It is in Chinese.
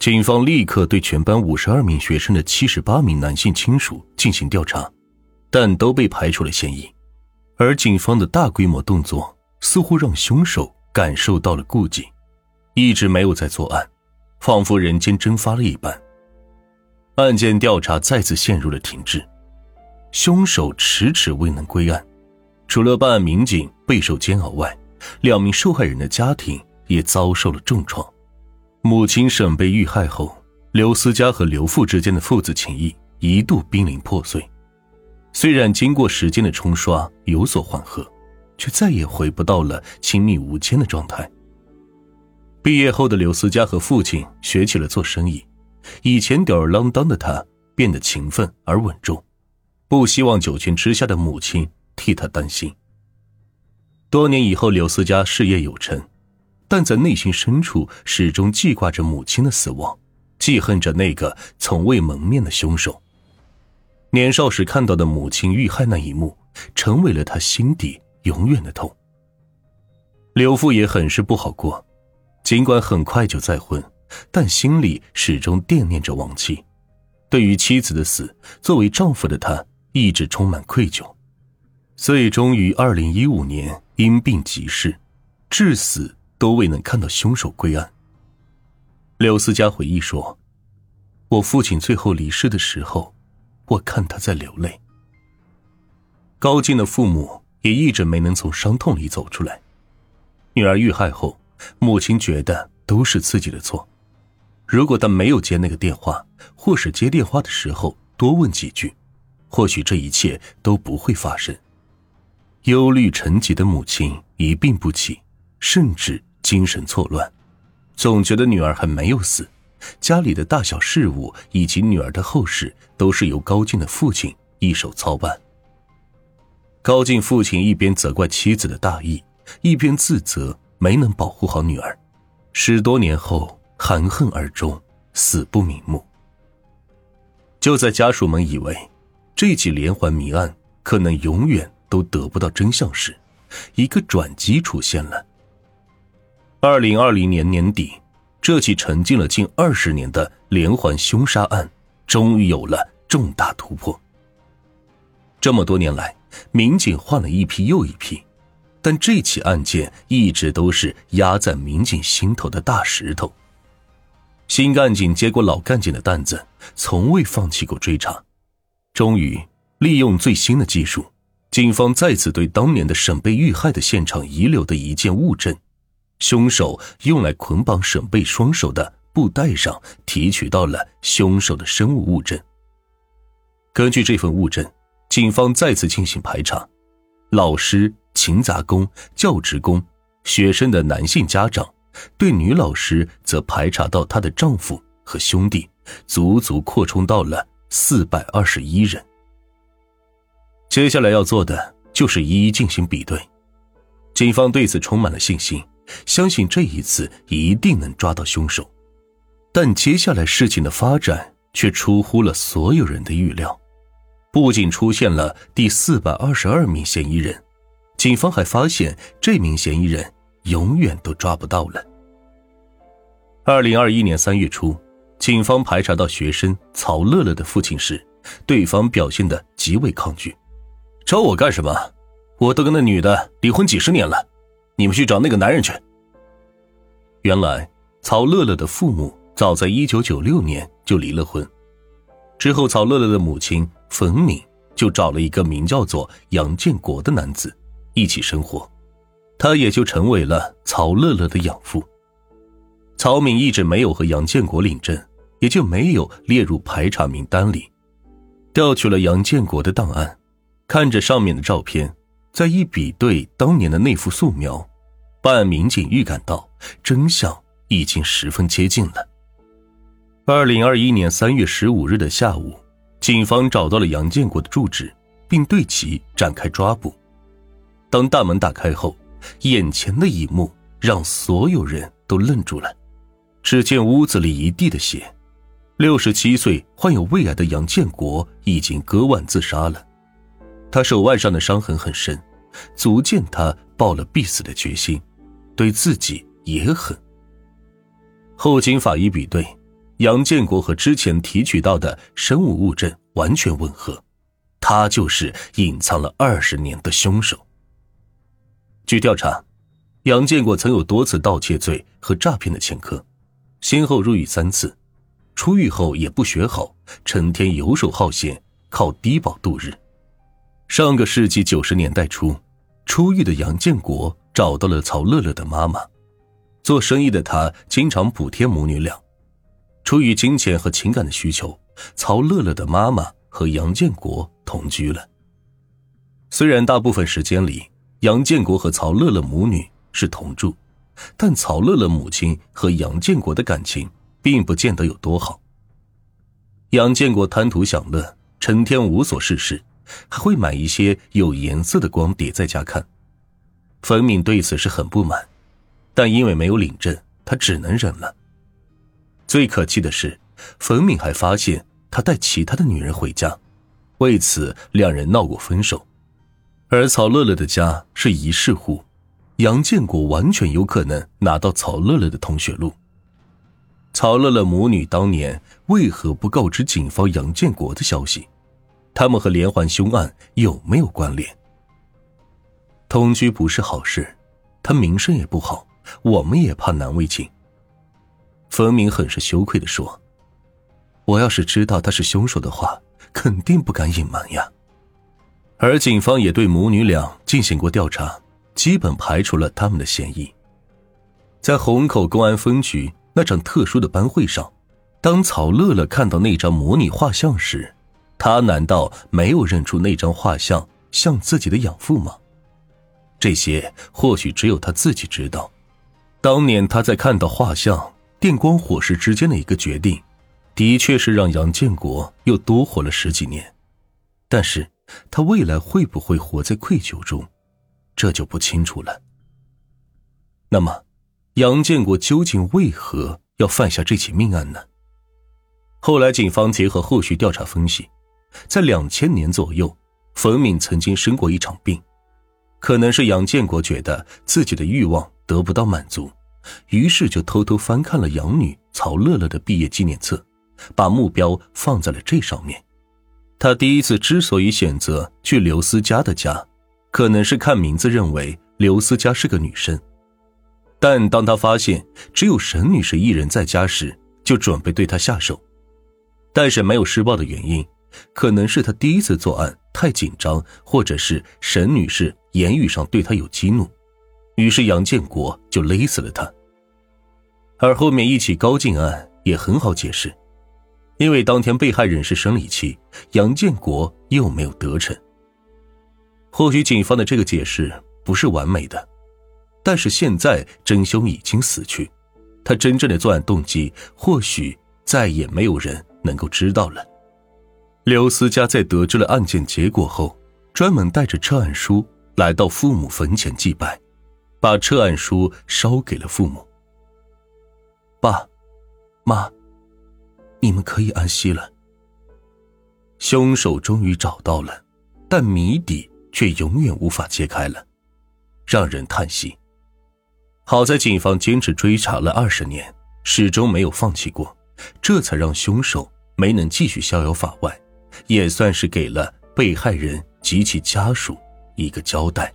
警方立刻对全班五十二名学生的七十八名男性亲属进行调查，但都被排除了嫌疑。而警方的大规模动作似乎让凶手感受到了顾忌，一直没有在作案，仿佛人间蒸发了一般。案件调查再次陷入了停滞，凶手迟迟未能归案。除了办案民警备受煎熬外，两名受害人的家庭也遭受了重创。母亲沈被遇害后，刘思佳和刘父之间的父子情谊一度濒临破碎。虽然经过时间的冲刷有所缓和，却再也回不到了亲密无间的状态。毕业后的刘思佳和父亲学起了做生意，以前吊儿郎当的他变得勤奋而稳重，不希望九泉之下的母亲替他担心。多年以后，刘思佳事业有成。但在内心深处，始终记挂着母亲的死亡，记恨着那个从未蒙面的凶手。年少时看到的母亲遇害那一幕，成为了他心底永远的痛。刘父也很是不好过，尽管很快就再婚，但心里始终惦念着亡妻。对于妻子的死，作为丈夫的他一直充满愧疚。最终于二零一五年因病急逝，至死。都未能看到凶手归案。刘思佳回忆说：“我父亲最后离世的时候，我看他在流泪。高进的父母也一直没能从伤痛里走出来。女儿遇害后，母亲觉得都是自己的错。如果他没有接那个电话，或是接电话的时候多问几句，或许这一切都不会发生。忧虑成疾的母亲一病不起，甚至……”精神错乱，总觉得女儿还没有死，家里的大小事务以及女儿的后事都是由高进的父亲一手操办。高进父亲一边责怪妻子的大意，一边自责没能保护好女儿，十多年后含恨而终，死不瞑目。就在家属们以为这起连环谜案可能永远都得不到真相时，一个转机出现了。二零二零年年底，这起沉寂了近二十年的连环凶杀案终于有了重大突破。这么多年来，民警换了一批又一批，但这起案件一直都是压在民警心头的大石头。新干警接过老干警的担子，从未放弃过追查。终于，利用最新的技术，警方再次对当年的沈贝遇害的现场遗留的一件物证。凶手用来捆绑沈贝双手的布袋上提取到了凶手的生物物证。根据这份物证，警方再次进行排查，老师、勤杂工、教职工、学生的男性家长，对女老师则排查到她的丈夫和兄弟，足足扩充到了四百二十一人。接下来要做的就是一一进行比对，警方对此充满了信心。相信这一次一定能抓到凶手，但接下来事情的发展却出乎了所有人的预料。不仅出现了第四百二十二名嫌疑人，警方还发现这名嫌疑人永远都抓不到了。二零二一年三月初，警方排查到学生曹乐乐的父亲时，对方表现的极为抗拒：“找我干什么？我都跟那女的离婚几十年了。”你们去找那个男人去。原来，曹乐乐的父母早在一九九六年就离了婚，之后曹乐乐的母亲冯敏就找了一个名叫做杨建国的男子一起生活，他也就成为了曹乐乐的养父。曹敏一直没有和杨建国领证，也就没有列入排查名单里。调取了杨建国的档案，看着上面的照片，再一比对当年的那幅素描。办案民警预感到真相已经十分接近了。二零二一年三月十五日的下午，警方找到了杨建国的住址，并对其展开抓捕。当大门打开后，眼前的一幕让所有人都愣住了。只见屋子里一地的血，六十七岁患有胃癌的杨建国已经割腕自杀了。他手腕上的伤痕很深，足见他抱了必死的决心。对自己也狠。后经法医比对，杨建国和之前提取到的生物物证完全吻合，他就是隐藏了二十年的凶手。据调查，杨建国曾有多次盗窃罪和诈骗的前科，先后入狱三次，出狱后也不学好，成天游手好闲，靠低保度日。上个世纪九十年代初，出狱的杨建国找到了曹乐乐的妈妈，做生意的他经常补贴母女俩。出于金钱和情感的需求，曹乐乐的妈妈和杨建国同居了。虽然大部分时间里，杨建国和曹乐乐母女是同住，但曹乐乐母亲和杨建国的感情并不见得有多好。杨建国贪图享乐，成天无所事事，还会买一些有颜色的光碟在家看。冯敏对此是很不满，但因为没有领证，他只能忍了。最可气的是，冯敏还发现他带其他的女人回家，为此两人闹过分手。而曹乐乐的家是一室户，杨建国完全有可能拿到曹乐乐的同学录。曹乐乐母女当年为何不告知警方杨建国的消息？他们和连环凶案有没有关联？同居不是好事，他名声也不好，我们也怕难为情。冯明很是羞愧的说：“我要是知道他是凶手的话，肯定不敢隐瞒呀。”而警方也对母女俩进行过调查，基本排除了他们的嫌疑。在虹口公安分局那场特殊的班会上，当曹乐乐看到那张模拟画像时，他难道没有认出那张画像像自己的养父吗？这些或许只有他自己知道。当年他在看到画像。电光火石之间的一个决定，的确是让杨建国又多活了十几年，但是他未来会不会活在愧疚中，这就不清楚了。那么，杨建国究竟为何要犯下这起命案呢？后来，警方结合后续调查分析，在两千年左右，冯敏曾经生过一场病，可能是杨建国觉得自己的欲望得不到满足。于是就偷偷翻看了养女曹乐乐的毕业纪念册，把目标放在了这上面。他第一次之所以选择去刘思佳的家，可能是看名字认为刘思佳是个女生。但当他发现只有沈女士一人在家时，就准备对她下手。但是没有施暴的原因，可能是他第一次作案太紧张，或者是沈女士言语上对他有激怒。于是杨建国就勒死了他。而后面一起高进案也很好解释，因为当天被害人是生理期，杨建国又没有得逞。或许警方的这个解释不是完美的，但是现在真凶已经死去，他真正的作案动机或许再也没有人能够知道了。刘思佳在得知了案件结果后，专门带着撤案书来到父母坟前祭拜。把撤案书烧给了父母。爸，妈，你们可以安息了。凶手终于找到了，但谜底却永远无法揭开了，让人叹息。好在警方坚持追查了二十年，始终没有放弃过，这才让凶手没能继续逍遥法外，也算是给了被害人及其家属一个交代。